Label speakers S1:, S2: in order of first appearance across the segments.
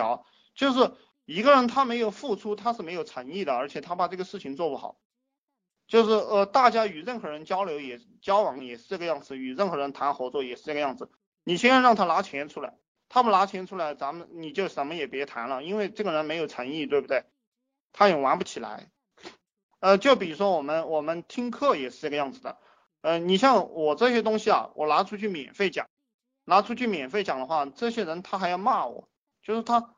S1: 条，就是一个人他没有付出，他是没有诚意的，而且他把这个事情做不好。就是呃，大家与任何人交流也交往也是这个样子，与任何人谈合作也是这个样子。你先让他拿钱出来，他不拿钱出来，咱们你就什么也别谈了，因为这个人没有诚意，对不对？他也玩不起来。呃，就比如说我们我们听课也是这个样子的。呃，你像我这些东西啊，我拿出去免费讲，拿出去免费讲的话，这些人他还要骂我，就是他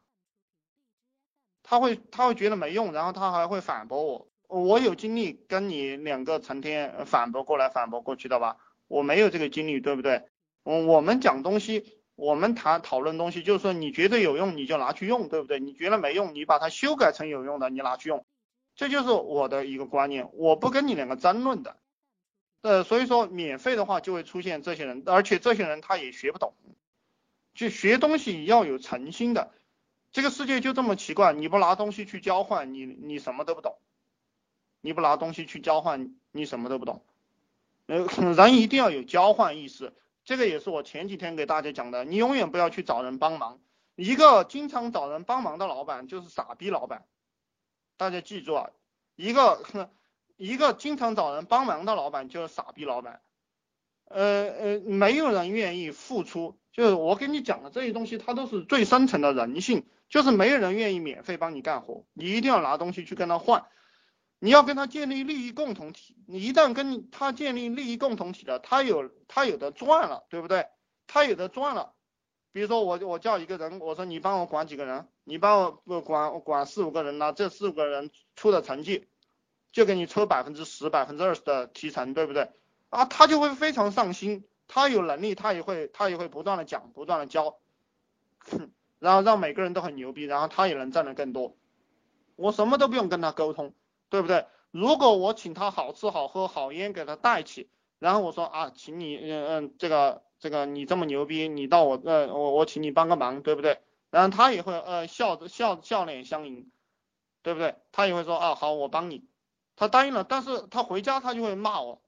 S1: 他会他会觉得没用，然后他还会反驳我。我有精力跟你两个成天反驳过来反驳过去的吧？我没有这个精力，对不对？我我们讲东西，我们谈讨论东西，就是说你觉得有用你就拿去用，对不对？你觉得没用，你把它修改成有用的，你拿去用，这就是我的一个观念。我不跟你两个争论的，呃，所以说免费的话就会出现这些人，而且这些人他也学不懂，就学东西要有诚心的。这个世界就这么奇怪，你不拿东西去交换，你你什么都不懂。你不拿东西去交换，你什么都不懂。呃，人一定要有交换意识，这个也是我前几天给大家讲的。你永远不要去找人帮忙，一个经常找人帮忙的老板就是傻逼老板。大家记住啊，一个一个经常找人帮忙的老板就是傻逼老板。呃呃，没有人愿意付出，就是我给你讲的这些东西，它都是最深层的人性，就是没有人愿意免费帮你干活，你一定要拿东西去跟他换。你要跟他建立利益共同体，你一旦跟他建立利益共同体了，他有他有的赚了，对不对？他有的赚了。比如说我我叫一个人，我说你帮我管几个人，你帮我管管四五个人呢，这四五个人出的成绩就给你抽百分之十、百分之二十的提成，对不对？啊，他就会非常上心，他有能力，他也会他也会不断的讲，不断的教，然后让每个人都很牛逼，然后他也能挣得更多。我什么都不用跟他沟通。对不对？如果我请他好吃好喝好烟给他带起，然后我说啊，请你嗯嗯这个这个你这么牛逼，你到我呃我我请你帮个忙，对不对？然后他也会呃笑着笑笑脸相迎，对不对？他也会说啊好我帮你，他答应了，但是他回家他就会骂我，